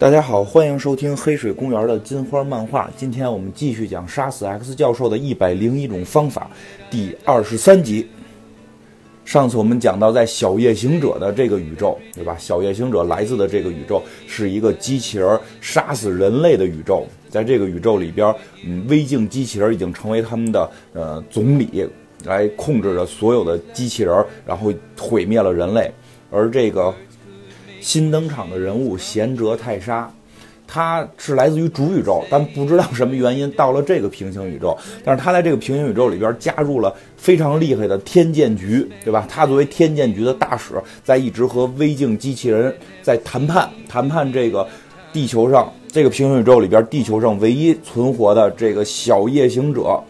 大家好，欢迎收听黑水公园的金花漫画。今天我们继续讲杀死 X 教授的一百零一种方法第二十三集。上次我们讲到，在小夜行者的这个宇宙，对吧？小夜行者来自的这个宇宙是一个机器人杀死人类的宇宙。在这个宇宙里边，嗯，微镜机器人已经成为他们的呃总理，来控制着所有的机器人，然后毁灭了人类。而这个。新登场的人物贤哲泰莎，他是来自于主宇宙，但不知道什么原因到了这个平行宇宙。但是他在这个平行宇宙里边加入了非常厉害的天剑局，对吧？他作为天剑局的大使，在一直和微镜机器人在谈判，谈判这个地球上这个平行宇宙里边地球上唯一存活的这个小夜行者，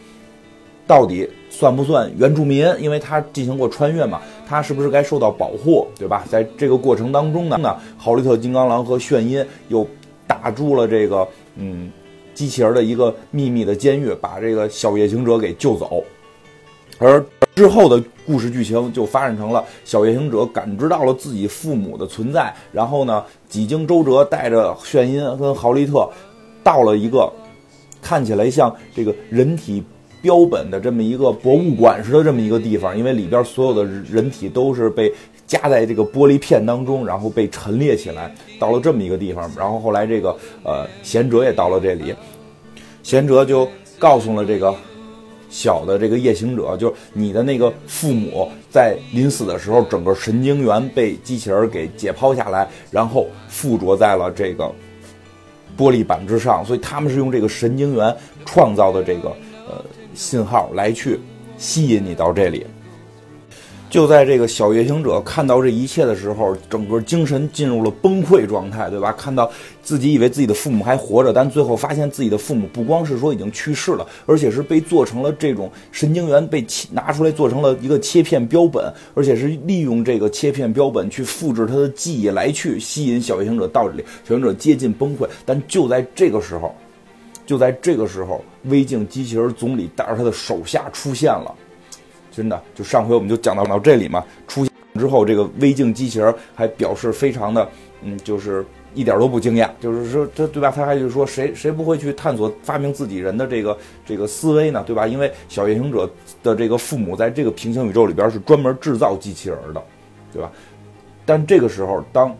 到底算不算原住民？因为他进行过穿越嘛。他是不是该受到保护，对吧？在这个过程当中呢，呢，豪利特金刚狼和炫音又打住了这个嗯机器人的一个秘密的监狱，把这个小夜行者给救走。而之后的故事剧情就发展成了小夜行者感知到了自己父母的存在，然后呢，几经周折，带着炫音跟豪利特到了一个看起来像这个人体。标本的这么一个博物馆似的这么一个地方，因为里边所有的人体都是被夹在这个玻璃片当中，然后被陈列起来，到了这么一个地方。然后后来这个呃贤哲也到了这里，贤哲就告诉了这个小的这个夜行者，就是你的那个父母在临死的时候，整个神经元被机器人给解剖下来，然后附着在了这个玻璃板之上，所以他们是用这个神经元创造的这个呃。信号来去吸引你到这里，就在这个小夜行者看到这一切的时候，整个精神进入了崩溃状态，对吧？看到自己以为自己的父母还活着，但最后发现自己的父母不光是说已经去世了，而且是被做成了这种神经元被切拿出来做成了一个切片标本，而且是利用这个切片标本去复制他的记忆来去吸引小夜行者到这里，小行者接近崩溃，但就在这个时候。就在这个时候，微镜机器人总理带着他的手下出现了。真的，就上回我们就讲到到这里嘛。出现之后，这个微镜机器人还表示非常的，嗯，就是一点都不惊讶。就是说，他对吧？他还就是说，谁谁不会去探索发明自己人的这个这个思维呢？对吧？因为小夜行者的这个父母在这个平行宇宙里边是专门制造机器人的，对吧？但这个时候，当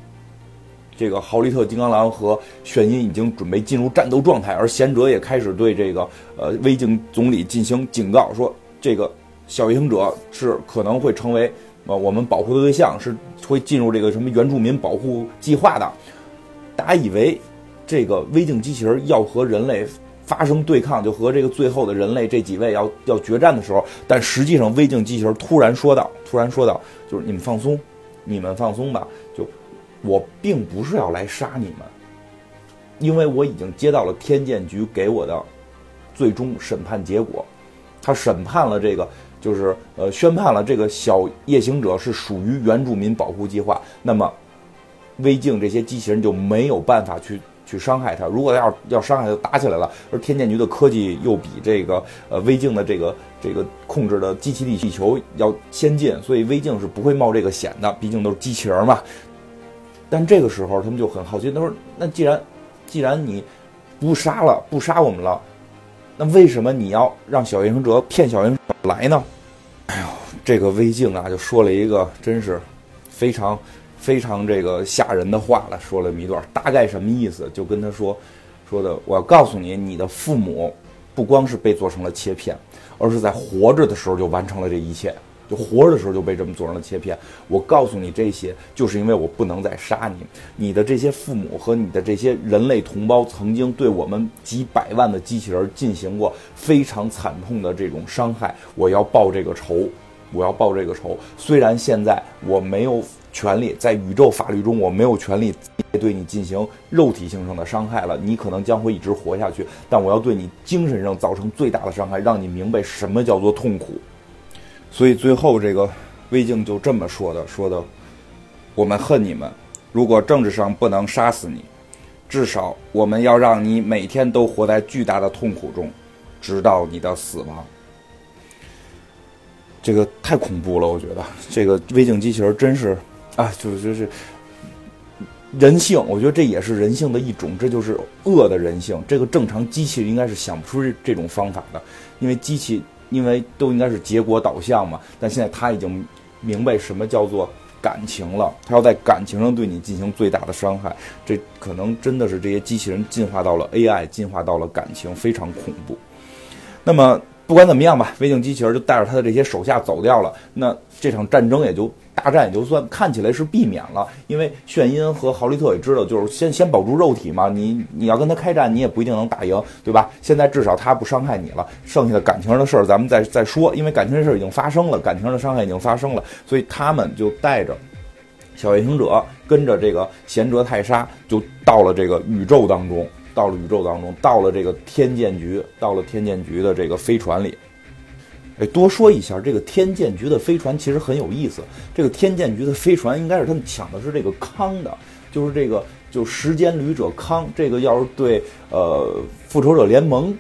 这个豪利特金刚狼和炫音已经准备进入战斗状态，而贤者也开始对这个呃微镜总理进行警告，说这个小行者是可能会成为呃我们保护的对象，是会进入这个什么原住民保护计划的。大家以为这个微镜机器人要和人类发生对抗，就和这个最后的人类这几位要要决战的时候，但实际上微镜机器人突然说道，突然说道，就是你们放松，你们放松吧，就。我并不是要来杀你们，因为我已经接到了天剑局给我的最终审判结果，他审判了这个，就是呃宣判了这个小夜行者是属于原住民保护计划，那么微镜这些机器人就没有办法去去伤害他。如果要要伤害，就打起来了。而天剑局的科技又比这个呃微镜的这个这个控制的机器力地球要先进，所以微镜是不会冒这个险的，毕竟都是机器人嘛。但这个时候，他们就很好奇，他说：“那既然，既然你不杀了，不杀我们了，那为什么你要让小夜行者骗小夜行者来呢？”哎呦，这个微镜啊，就说了一个真是非常非常这个吓人的话了，说了一段，大概什么意思？就跟他说说的，我要告诉你，你的父母不光是被做成了切片，而是在活着的时候就完成了这一切。就活着的时候就被这么做成了切片。我告诉你这些，就是因为我不能再杀你。你的这些父母和你的这些人类同胞，曾经对我们几百万的机器人进行过非常惨痛的这种伤害。我要报这个仇，我要报这个仇。虽然现在我没有权利，在宇宙法律中我没有权利对你进行肉体性上的伤害了，你可能将会一直活下去。但我要对你精神上造成最大的伤害，让你明白什么叫做痛苦。所以最后这个魏静就这么说的：“说的，我们恨你们。如果政治上不能杀死你，至少我们要让你每天都活在巨大的痛苦中，直到你的死亡。”这个太恐怖了，我觉得这个微镜机器人真是啊，就是就是人性，我觉得这也是人性的一种，这就是恶的人性。这个正常机器应该是想不出这种方法的，因为机器因为都应该是结果导向嘛。但现在他已经明白什么叫做感情了，他要在感情上对你进行最大的伤害。这可能真的是这些机器人进化到了 AI，进化到了感情，非常恐怖。那么不管怎么样吧，微镜机器人就带着他的这些手下走掉了。那这场战争也就。大战也就算看起来是避免了，因为炫音和豪利特也知道，就是先先保住肉体嘛。你你要跟他开战，你也不一定能打赢，对吧？现在至少他不伤害你了，剩下的感情上的事儿咱们再再说。因为感情的事儿已经发生了，感情上的伤害已经发生了，所以他们就带着小夜行者，跟着这个贤哲泰莎，就到了这个宇宙当中，到了宇宙当中，到了这个天剑局，到了天剑局的这个飞船里。哎，多说一下，这个天剑局的飞船其实很有意思。这个天剑局的飞船应该是他们抢的是这个康的，就是这个就时间旅者康。这个要是对呃复仇者联盟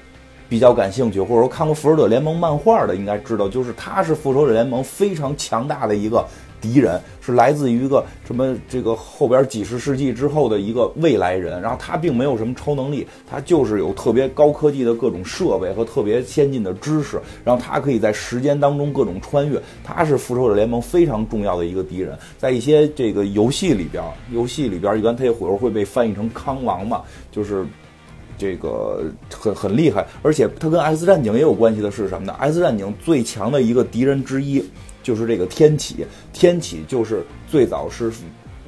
比较感兴趣，或者说看过复仇者联盟漫画的，应该知道，就是他是复仇者联盟非常强大的一个。敌人是来自于一个什么这个后边几十世纪之后的一个未来人，然后他并没有什么超能力，他就是有特别高科技的各种设备和特别先进的知识，然后他可以在时间当中各种穿越，他是复仇者联盟非常重要的一个敌人，在一些这个游戏里边，游戏里边一般他也会会被翻译成康王嘛，就是这个很很厉害，而且他跟 X 战警也有关系的是什么呢？X 战警最强的一个敌人之一。就是这个天启，天启就是最早是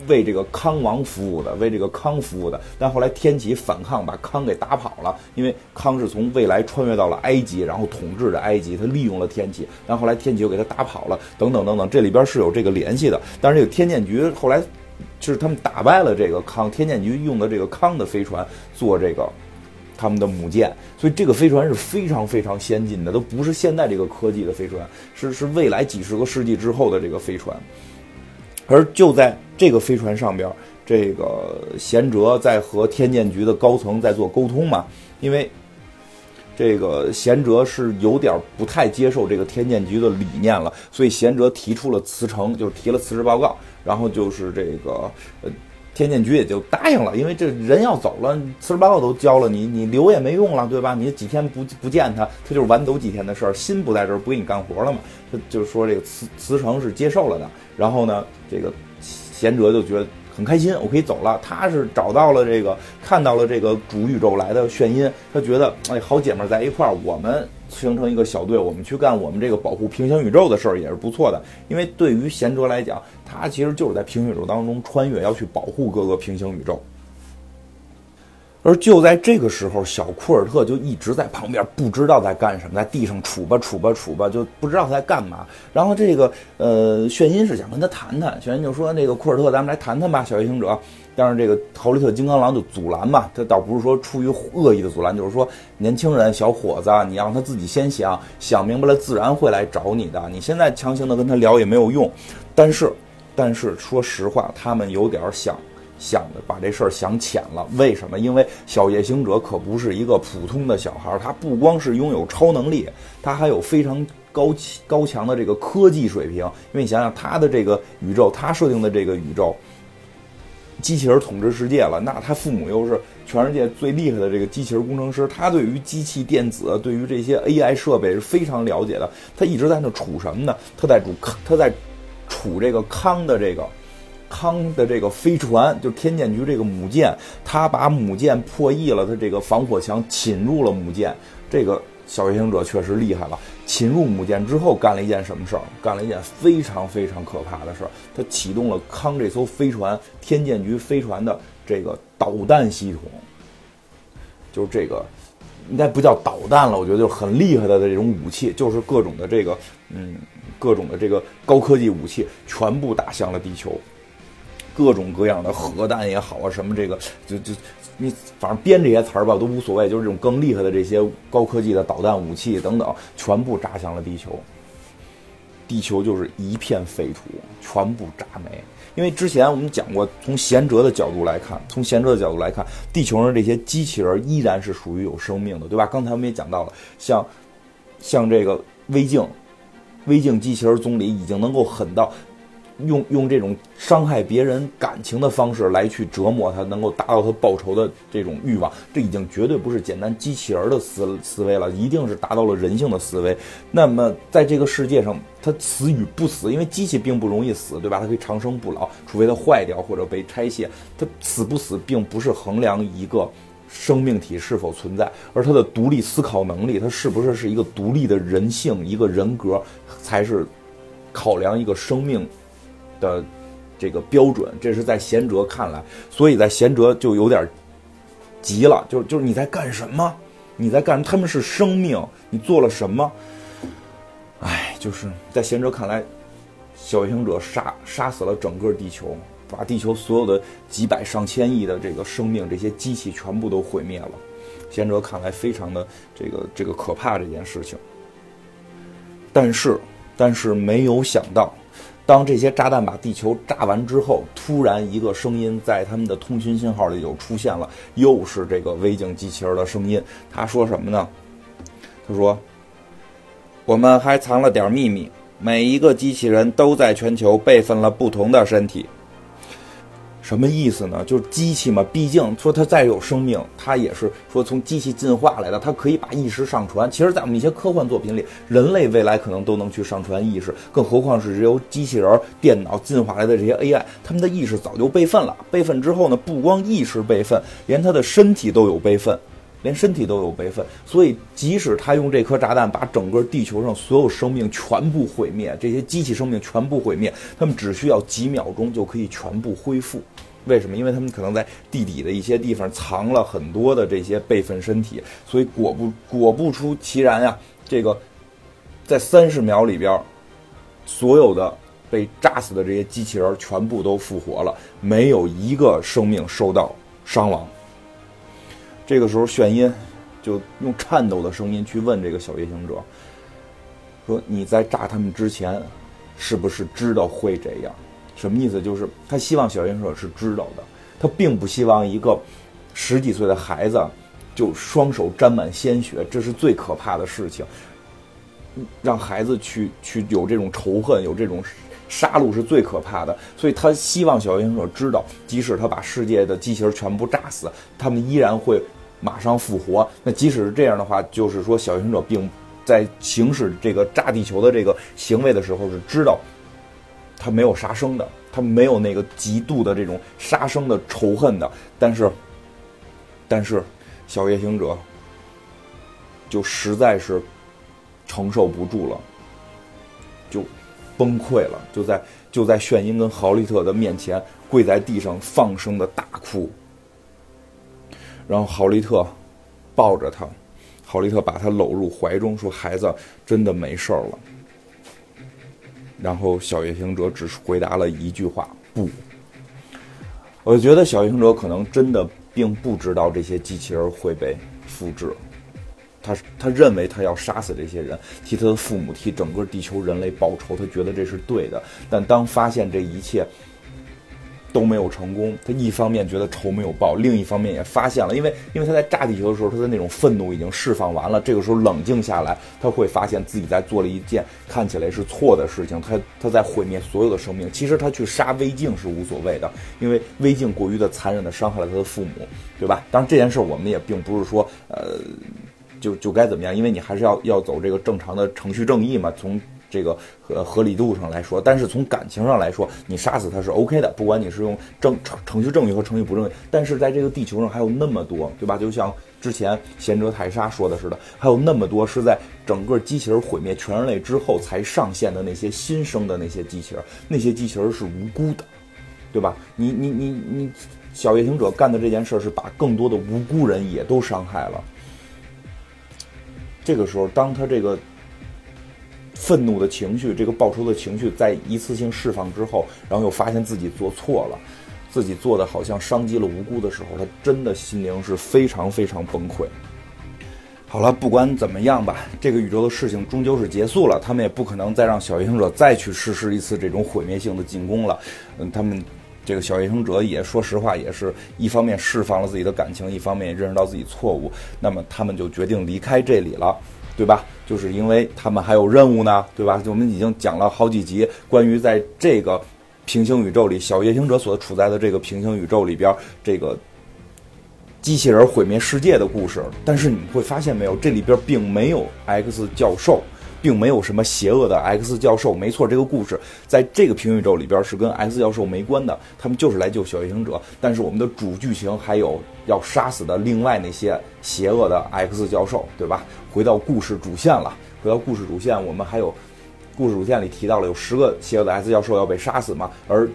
为这个康王服务的，为这个康服务的。但后来天启反抗，把康给打跑了。因为康是从未来穿越到了埃及，然后统治着埃及，他利用了天启。但后来天启又给他打跑了，等等等等，这里边是有这个联系的。但是这个天剑局后来就是他们打败了这个康，天剑局用的这个康的飞船做这个。他们的母舰，所以这个飞船是非常非常先进的，都不是现在这个科技的飞船，是是未来几十个世纪之后的这个飞船。而就在这个飞船上边，这个贤哲在和天剑局的高层在做沟通嘛，因为这个贤哲是有点不太接受这个天剑局的理念了，所以贤哲提出了辞呈，就是提了辞职报告，然后就是这个呃。天剑局也就答应了，因为这人要走了，辞职报告都交了，你你留也没用了，对吧？你几天不不见他，他就是晚走几天的事儿，心不在这儿，不给你干活了嘛。他就是说这个辞辞呈是接受了的，然后呢，这个贤哲就觉得很开心，我可以走了。他是找到了这个，看到了这个主宇宙来的眩音，他觉得哎，好姐妹在一块儿，我们。形成一个小队，我们去干我们这个保护平行宇宙的事儿也是不错的。因为对于贤哲来讲，他其实就是在平行宇宙当中穿越，要去保护各个平行宇宙。而就在这个时候，小库尔特就一直在旁边，不知道在干什么，在地上杵吧杵吧杵吧，就不知道在干嘛。然后这个呃，炫音是想跟他谈谈，炫音就说：“那个库尔特，咱们来谈谈吧，小夜行者。”但是这个豪利特金刚狼就阻拦嘛，他倒不是说出于恶意的阻拦，就是说年轻人小伙子，你让他自己先想想明白了，自然会来找你的。你现在强行的跟他聊也没有用。但是，但是说实话，他们有点想。想的把这事儿想浅了，为什么？因为小夜行者可不是一个普通的小孩，他不光是拥有超能力，他还有非常高高强的这个科技水平。因为你想想，他的这个宇宙，他设定的这个宇宙，机器人统治世界了，那他父母又是全世界最厉害的这个机器人工程师，他对于机器电子，对于这些 AI 设备是非常了解的。他一直在那处什么呢？他在主，他在处这个康的这个。康的这个飞船，就天剑局这个母舰，他把母舰破译了，他这个防火墙侵入了母舰。这个小夜行者确实厉害了，侵入母舰之后干了一件什么事儿？干了一件非常非常可怕的事儿。他启动了康这艘飞船天剑局飞船的这个导弹系统，就是这个应该不叫导弹了，我觉得就很厉害的这种武器，就是各种的这个嗯，各种的这个高科技武器全部打向了地球。各种各样的核弹也好啊，什么这个就就你反正编这些词儿吧都无所谓，就是这种更厉害的这些高科技的导弹武器等等，全部炸向了地球。地球就是一片废土，全部炸没。因为之前我们讲过，从贤哲的角度来看，从贤哲的角度来看，地球上这些机器人依然是属于有生命的，对吧？刚才我们也讲到了，像像这个微镜，微镜机器人总理已经能够狠到。用用这种伤害别人感情的方式来去折磨他，能够达到他报仇的这种欲望，这已经绝对不是简单机器人的思思维了，一定是达到了人性的思维。那么在这个世界上，他死与不死，因为机器并不容易死，对吧？它可以长生不老，除非它坏掉或者被拆卸。它死不死，并不是衡量一个生命体是否存在，而它的独立思考能力，它是不是是一个独立的人性、一个人格，才是考量一个生命。的这个标准，这是在贤哲看来，所以在贤哲就有点急了，就是就是你在干什么？你在干？他们是生命，你做了什么？哎，就是在贤哲看来，小行者杀杀死了整个地球，把地球所有的几百上千亿的这个生命，这些机器全部都毁灭了。贤哲看来非常的这个这个可怕这件事情，但是但是没有想到。当这些炸弹把地球炸完之后，突然一个声音在他们的通讯信号里就出现了，又是这个微镜机器人的声音。他说什么呢？他说：“我们还藏了点秘密，每一个机器人都在全球备份了不同的身体。”什么意思呢？就是机器嘛，毕竟说它再有生命，它也是说从机器进化来的，它可以把意识上传。其实，在我们一些科幻作品里，人类未来可能都能去上传意识，更何况是由机器人、电脑进化来的这些 AI，他们的意识早就备份了。备份之后呢，不光意识备份，连他的身体都有备份。连身体都有备份，所以即使他用这颗炸弹把整个地球上所有生命全部毁灭，这些机器生命全部毁灭，他们只需要几秒钟就可以全部恢复。为什么？因为他们可能在地底的一些地方藏了很多的这些备份身体，所以果不果不出其然呀，这个在三十秒里边，所有的被炸死的这些机器人全部都复活了，没有一个生命受到伤亡。这个时候，炫音就用颤抖的声音去问这个小夜行者：“说你在炸他们之前，是不是知道会这样？什么意思？就是他希望小夜行者是知道的，他并不希望一个十几岁的孩子就双手沾满鲜血，这是最可怕的事情。让孩子去去有这种仇恨，有这种。”杀戮是最可怕的，所以他希望小行者知道，即使他把世界的机器人全部炸死，他们依然会马上复活。那即使是这样的话，就是说小行者并在行使这个炸地球的这个行为的时候是知道他没有杀生的，他没有那个极度的这种杀生的仇恨的。但是，但是小夜行者就实在是承受不住了，就。崩溃了，就在就在炫音跟豪利特的面前跪在地上放声的大哭。然后豪利特抱着他，豪利特把他搂入怀中，说：“孩子，真的没事儿了。”然后小夜行者只是回答了一句话：“不。”我觉得小夜行者可能真的并不知道这些机器人会被复制。他他认为他要杀死这些人，替他的父母，替整个地球人类报仇，他觉得这是对的。但当发现这一切都没有成功，他一方面觉得仇没有报，另一方面也发现了，因为因为他在炸地球的时候，他的那种愤怒已经释放完了。这个时候冷静下来，他会发现自己在做了一件看起来是错的事情。他他在毁灭所有的生命。其实他去杀微镜是无所谓的，因为微镜过于的残忍的伤害了他的父母，对吧？当然这件事我们也并不是说呃。就就该怎么样？因为你还是要要走这个正常的程序正义嘛，从这个合合理度上来说。但是从感情上来说，你杀死他是 OK 的，不管你是用正程程序正义和程序不正义。但是在这个地球上还有那么多，对吧？就像之前贤哲泰莎说的似的，还有那么多是在整个机器人毁灭全人类之后才上线的那些新生的那些机器人，那些机器人是无辜的，对吧？你你你你，小夜行者干的这件事是把更多的无辜人也都伤害了。这个时候，当他这个愤怒的情绪、这个报仇的情绪在一次性释放之后，然后又发现自己做错了，自己做的好像伤及了无辜的时候，他真的心灵是非常非常崩溃。好了，不管怎么样吧，这个宇宙的事情终究是结束了，他们也不可能再让小夜行者再去实施一次这种毁灭性的进攻了。嗯，他们。这个小夜行者也说实话，也是一方面释放了自己的感情，一方面也认识到自己错误。那么他们就决定离开这里了，对吧？就是因为他们还有任务呢，对吧？我们已经讲了好几集关于在这个平行宇宙里，小夜行者所处在的这个平行宇宙里边，这个机器人毁灭世界的故事。但是你会发现没有，这里边并没有 X 教授。并没有什么邪恶的 X 教授，没错，这个故事在这个平行宇宙里边是跟 X 教授没关的，他们就是来救小夜行者。但是我们的主剧情还有要杀死的另外那些邪恶的 X 教授，对吧？回到故事主线了，回到故事主线，我们还有故事主线里提到了有十个邪恶的 X 教授要被杀死嘛，而。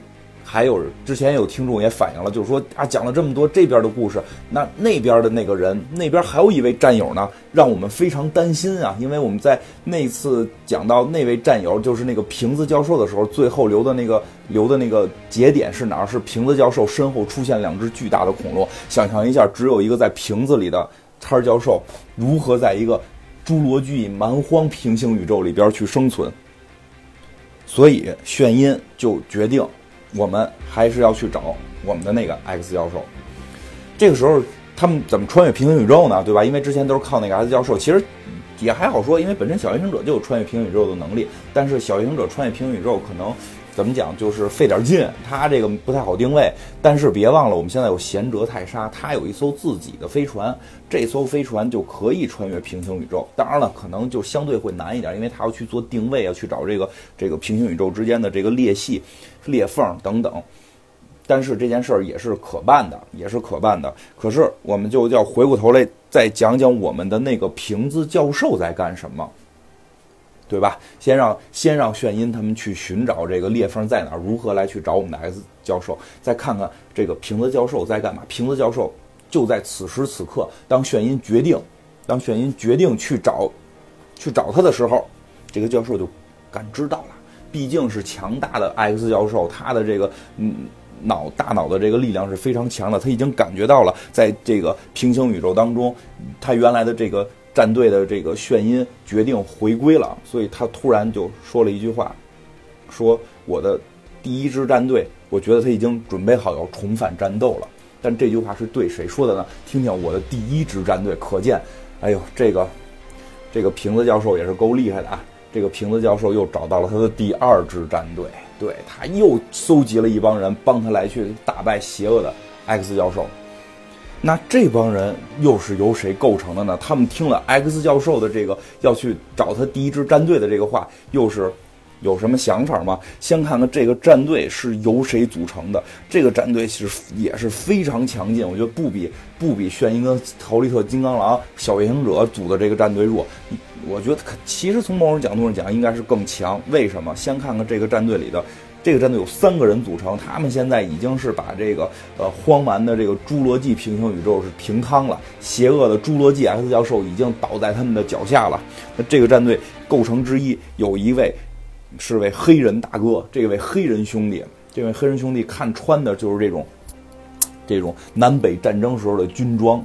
还有之前有听众也反映了，就是说啊，讲了这么多这边的故事，那那边的那个人，那边还有一位战友呢，让我们非常担心啊。因为我们在那次讲到那位战友，就是那个瓶子教授的时候，最后留的那个留的那个节点是哪儿？是瓶子教授身后出现两只巨大的恐龙。想象一下，只有一个在瓶子里的叉教授，如何在一个侏罗纪蛮荒平行宇宙里边去生存？所以炫音就决定。我们还是要去找我们的那个 X 教授。这个时候，他们怎么穿越平行宇宙呢？对吧？因为之前都是靠那个 X 教授，其实也还好说，因为本身小行者就有穿越平行宇宙的能力。但是小行者穿越平行宇宙可能。怎么讲？就是费点劲，它这个不太好定位。但是别忘了，我们现在有贤哲泰莎，它有一艘自己的飞船，这艘飞船就可以穿越平行宇宙。当然了，可能就相对会难一点，因为它要去做定位啊，去找这个这个平行宇宙之间的这个裂隙、裂缝等等。但是这件事儿也是可办的，也是可办的。可是我们就要回过头来再讲讲我们的那个瓶子教授在干什么。对吧？先让先让炫音他们去寻找这个裂缝在哪儿，如何来去找我们的 X 教授，再看看这个瓶子教授在干嘛。瓶子教授就在此时此刻，当炫音决定，当炫音决定去找，去找他的时候，这个教授就感知到了。毕竟是强大的 X 教授，他的这个嗯脑大脑的这个力量是非常强的，他已经感觉到了，在这个平行宇宙当中，他原来的这个。战队的这个炫音决定回归了，所以他突然就说了一句话，说我的第一支战队，我觉得他已经准备好要重返战斗了。但这句话是对谁说的呢？听听我的第一支战队，可见，哎呦，这个这个瓶子教授也是够厉害的啊！这个瓶子教授又找到了他的第二支战队，对他又搜集了一帮人，帮他来去打败邪恶的 X 教授。那这帮人又是由谁构成的呢？他们听了 X 教授的这个要去找他第一支战队的这个话，又是有什么想法吗？先看看这个战队是由谁组成的。这个战队其实也是非常强劲，我觉得不比不比炫音跟陶利特金刚狼、小夜行者组的这个战队弱。我觉得其实从某种角度上讲，应该是更强。为什么？先看看这个战队里的。这个战队有三个人组成，他们现在已经是把这个呃荒蛮的这个侏罗纪平行宇宙是平汤了，邪恶的侏罗纪 X 教授已经倒在他们的脚下了。那这个战队构成之一有一位是位黑人大哥，这位黑人兄弟，这位黑人兄弟看穿的就是这种这种南北战争时候的军装。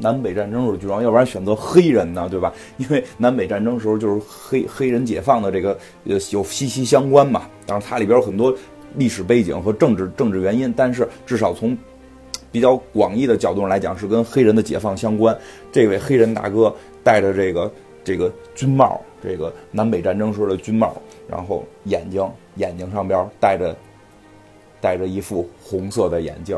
南北战争时候军装，要不然选择黑人呢，对吧？因为南北战争时候就是黑黑人解放的这个呃有息息相关嘛。当然它里边有很多历史背景和政治政治原因，但是至少从比较广义的角度上来讲，是跟黑人的解放相关。这位黑人大哥戴着这个这个军帽，这个南北战争时候的军帽，然后眼睛眼睛上边戴着戴着一副红色的眼镜。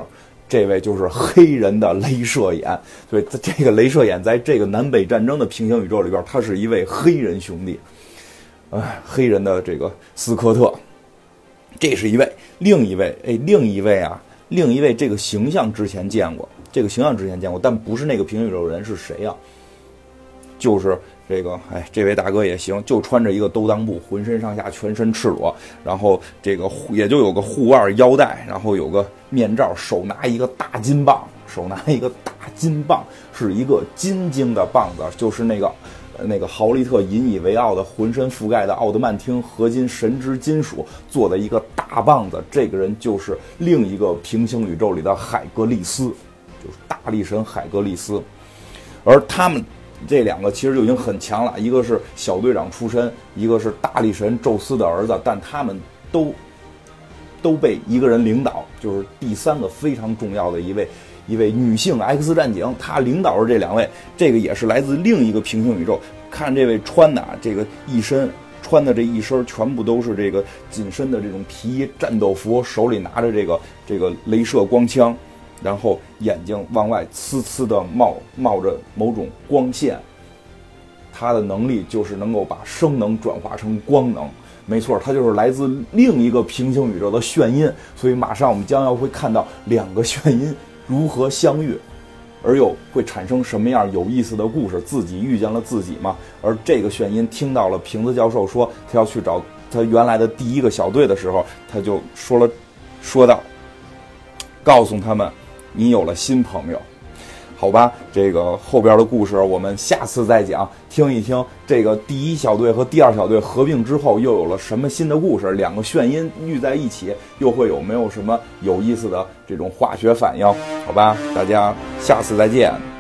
这位就是黑人的镭射眼，所以这个镭射眼在这个南北战争的平行宇宙里边，他是一位黑人兄弟，哎，黑人的这个斯科特，这是一位，另一位，哎，另一位啊，另一位这个形象之前见过，这个形象之前见过，但不是那个平行宇宙人是谁呀？就是。这个哎，这位大哥也行，就穿着一个兜裆布，浑身上下全身赤裸，然后这个也就有个护腕腰带，然后有个面罩，手拿一个大金棒，手拿一个大金棒，是一个金晶的棒子，就是那个那个豪利特引以为傲的浑身覆盖的奥德曼汀合金神之金属做的一个大棒子。这个人就是另一个平行宇宙里的海格力斯，就是大力神海格力斯，而他们。这两个其实就已经很强了，一个是小队长出身，一个是大力神宙斯的儿子，但他们都都被一个人领导，就是第三个非常重要的一位一位女性 X 战警，她领导着这两位，这个也是来自另一个平行宇宙。看这位穿的啊这个一身穿的这一身全部都是这个紧身的这种皮衣战斗服，手里拿着这个这个镭射光枪，然后眼睛往外呲呲的冒冒着某种光线。他的能力就是能够把声能转化成光能，没错，他就是来自另一个平行宇宙的炫音。所以马上我们将要会看到两个炫音如何相遇。而又会产生什么样有意思的故事？自己遇见了自己嘛？而这个炫音听到了瓶子教授说他要去找他原来的第一个小队的时候，他就说了，说道：“告诉他们，你有了新朋友。”好吧，这个后边的故事我们下次再讲，听一听这个第一小队和第二小队合并之后又有了什么新的故事？两个炫音遇在一起，又会有没有什么有意思的这种化学反应？好吧，大家下次再见。